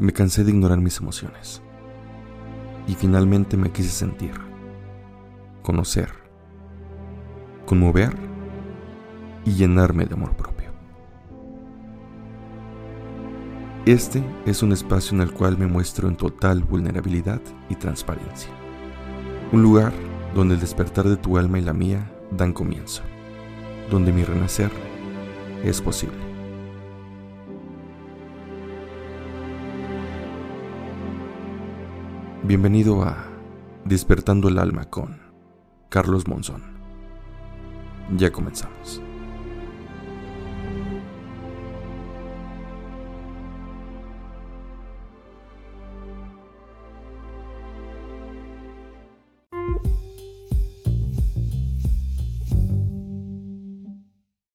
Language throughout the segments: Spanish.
Me cansé de ignorar mis emociones. Y finalmente me quise sentir, conocer, conmover y llenarme de amor propio. Este es un espacio en el cual me muestro en total vulnerabilidad y transparencia. Un lugar donde el despertar de tu alma y la mía dan comienzo, donde mi renacer es posible. Bienvenido a Despertando el Alma con Carlos Monzón. Ya comenzamos.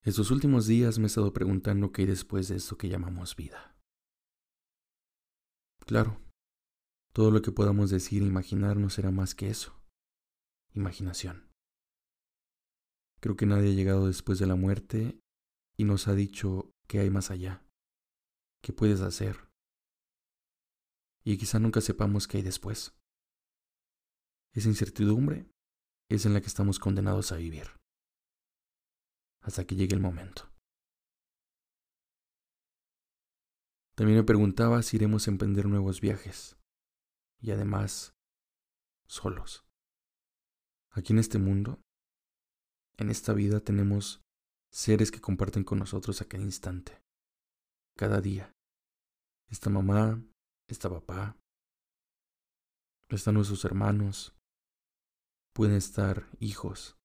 Estos últimos días me he estado preguntando qué hay después de esto que llamamos vida. Claro, todo lo que podamos decir e imaginar no será más que eso. Imaginación. Creo que nadie ha llegado después de la muerte y nos ha dicho qué hay más allá, qué puedes hacer. Y quizá nunca sepamos qué hay después. Esa incertidumbre es en la que estamos condenados a vivir. Hasta que llegue el momento. También me preguntaba si iremos a emprender nuevos viajes y además solos. Aquí en este mundo, en esta vida tenemos seres que comparten con nosotros a cada instante, cada día. Esta mamá, esta papá, están nuestros hermanos, pueden estar hijos,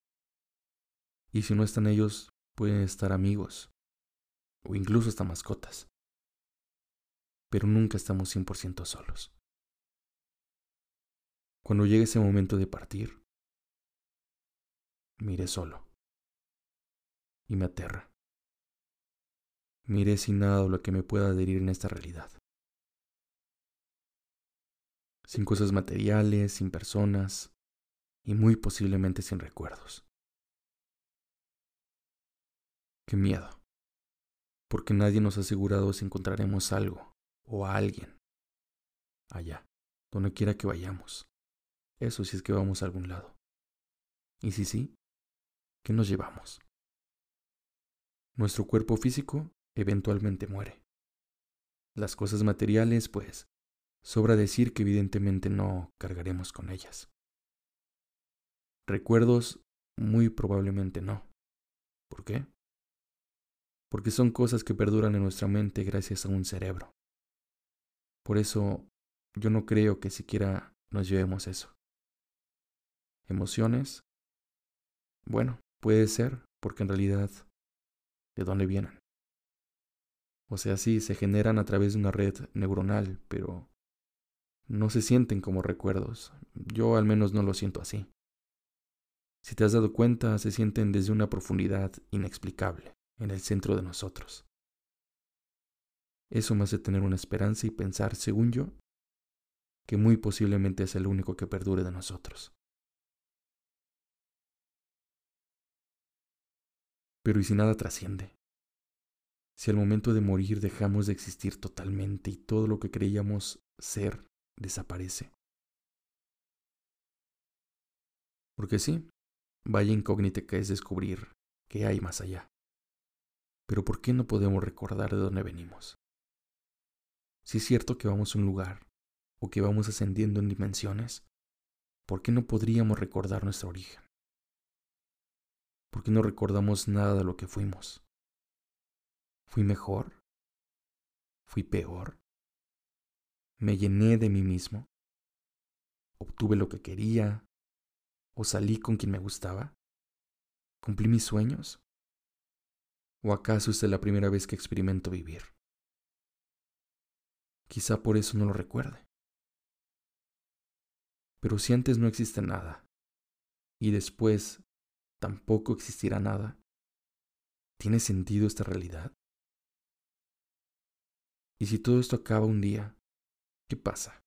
y si no están ellos, pueden estar amigos, o incluso hasta mascotas. Pero nunca estamos 100% solos. Cuando llegue ese momento de partir, miré solo y me aterra. Miré sin nada lo que me pueda adherir en esta realidad. Sin cosas materiales, sin personas y muy posiblemente sin recuerdos. Qué miedo, porque nadie nos ha asegurado si encontraremos algo o a alguien allá, donde quiera que vayamos. Eso si es que vamos a algún lado. Y si sí, ¿qué nos llevamos? Nuestro cuerpo físico eventualmente muere. Las cosas materiales, pues, sobra decir que evidentemente no cargaremos con ellas. Recuerdos, muy probablemente no. ¿Por qué? Porque son cosas que perduran en nuestra mente gracias a un cerebro. Por eso, yo no creo que siquiera nos llevemos eso emociones, bueno, puede ser, porque en realidad, ¿de dónde vienen? O sea, sí, se generan a través de una red neuronal, pero no se sienten como recuerdos. Yo al menos no lo siento así. Si te has dado cuenta, se sienten desde una profundidad inexplicable, en el centro de nosotros. Eso me hace tener una esperanza y pensar, según yo, que muy posiblemente es el único que perdure de nosotros. Pero ¿y si nada trasciende? Si al momento de morir dejamos de existir totalmente y todo lo que creíamos ser desaparece. Porque sí, vaya incógnita que es descubrir qué hay más allá. Pero ¿por qué no podemos recordar de dónde venimos? Si es cierto que vamos a un lugar o que vamos ascendiendo en dimensiones, ¿por qué no podríamos recordar nuestro origen? Porque no recordamos nada de lo que fuimos. ¿Fui mejor? ¿Fui peor? ¿Me llené de mí mismo? ¿Obtuve lo que quería? ¿O salí con quien me gustaba? ¿Cumplí mis sueños? ¿O acaso es la primera vez que experimento vivir? Quizá por eso no lo recuerde. Pero si antes no existe nada, y después tampoco existirá nada. ¿Tiene sentido esta realidad? Y si todo esto acaba un día, ¿qué pasa?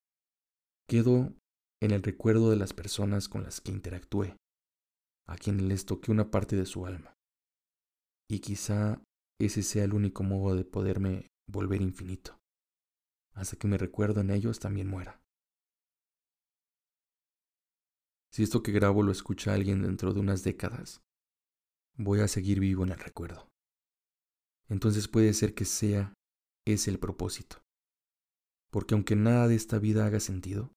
Quedo en el recuerdo de las personas con las que interactué, a quienes les toqué una parte de su alma. Y quizá ese sea el único modo de poderme volver infinito, hasta que mi recuerdo en ellos también muera. Si esto que grabo lo escucha alguien dentro de unas décadas, voy a seguir vivo en el recuerdo. Entonces puede ser que sea ese el propósito. Porque aunque nada de esta vida haga sentido,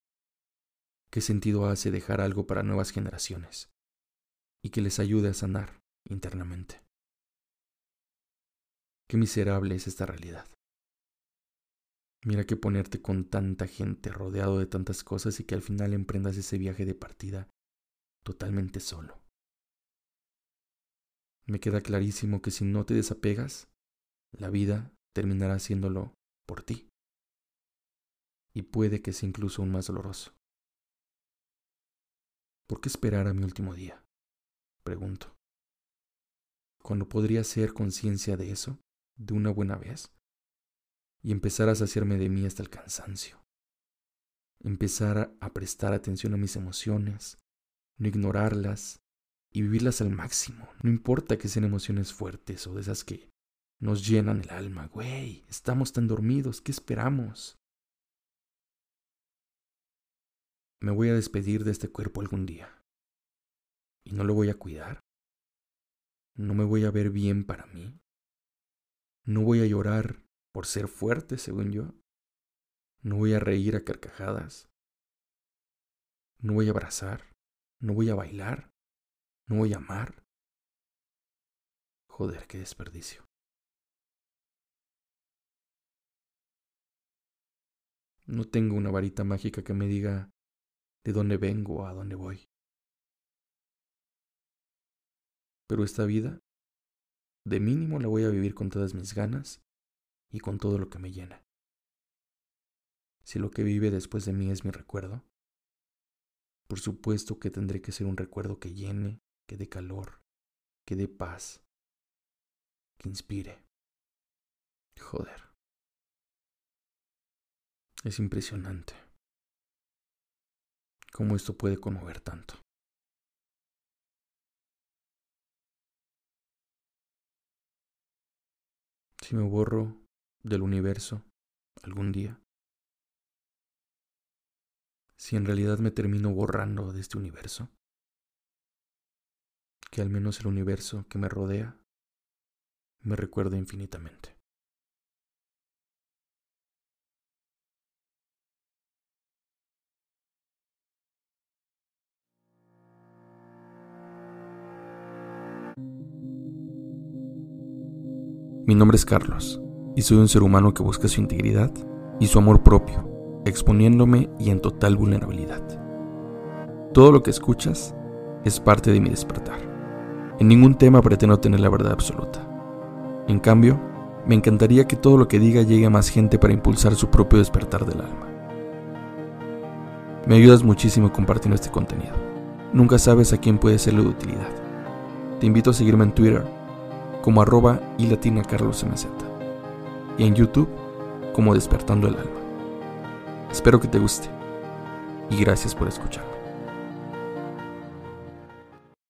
¿qué sentido hace dejar algo para nuevas generaciones y que les ayude a sanar internamente? Qué miserable es esta realidad. Mira que ponerte con tanta gente, rodeado de tantas cosas y que al final emprendas ese viaje de partida totalmente solo. Me queda clarísimo que si no te desapegas, la vida terminará haciéndolo por ti. Y puede que sea incluso aún más doloroso. ¿Por qué esperar a mi último día? Pregunto. ¿Cuándo podría ser conciencia de eso de una buena vez y empezar a saciarme de mí hasta el cansancio. Empezar a prestar atención a mis emociones, no ignorarlas y vivirlas al máximo. No importa que sean emociones fuertes o de esas que nos llenan el alma. Güey, estamos tan dormidos, ¿qué esperamos? Me voy a despedir de este cuerpo algún día. ¿Y no lo voy a cuidar? ¿No me voy a ver bien para mí? No voy a llorar por ser fuerte, según yo. No voy a reír a carcajadas. No voy a abrazar. No voy a bailar. No voy a amar. Joder, qué desperdicio. No tengo una varita mágica que me diga de dónde vengo a dónde voy. Pero esta vida de mínimo la voy a vivir con todas mis ganas y con todo lo que me llena. Si lo que vive después de mí es mi recuerdo, por supuesto que tendré que ser un recuerdo que llene, que dé calor, que dé paz, que inspire. Joder. Es impresionante cómo esto puede conmover tanto. si me borro del universo algún día? Si en realidad me termino borrando de este universo, que al menos el universo que me rodea me recuerde infinitamente. Mi nombre es Carlos y soy un ser humano que busca su integridad y su amor propio, exponiéndome y en total vulnerabilidad. Todo lo que escuchas es parte de mi despertar. En ningún tema pretendo tener la verdad absoluta. En cambio, me encantaría que todo lo que diga llegue a más gente para impulsar su propio despertar del alma. Me ayudas muchísimo compartiendo este contenido. Nunca sabes a quién puede serlo de utilidad. Te invito a seguirme en Twitter como arroba y latina. Y en YouTube como Despertando el Alma. Espero que te guste y gracias por escucharme.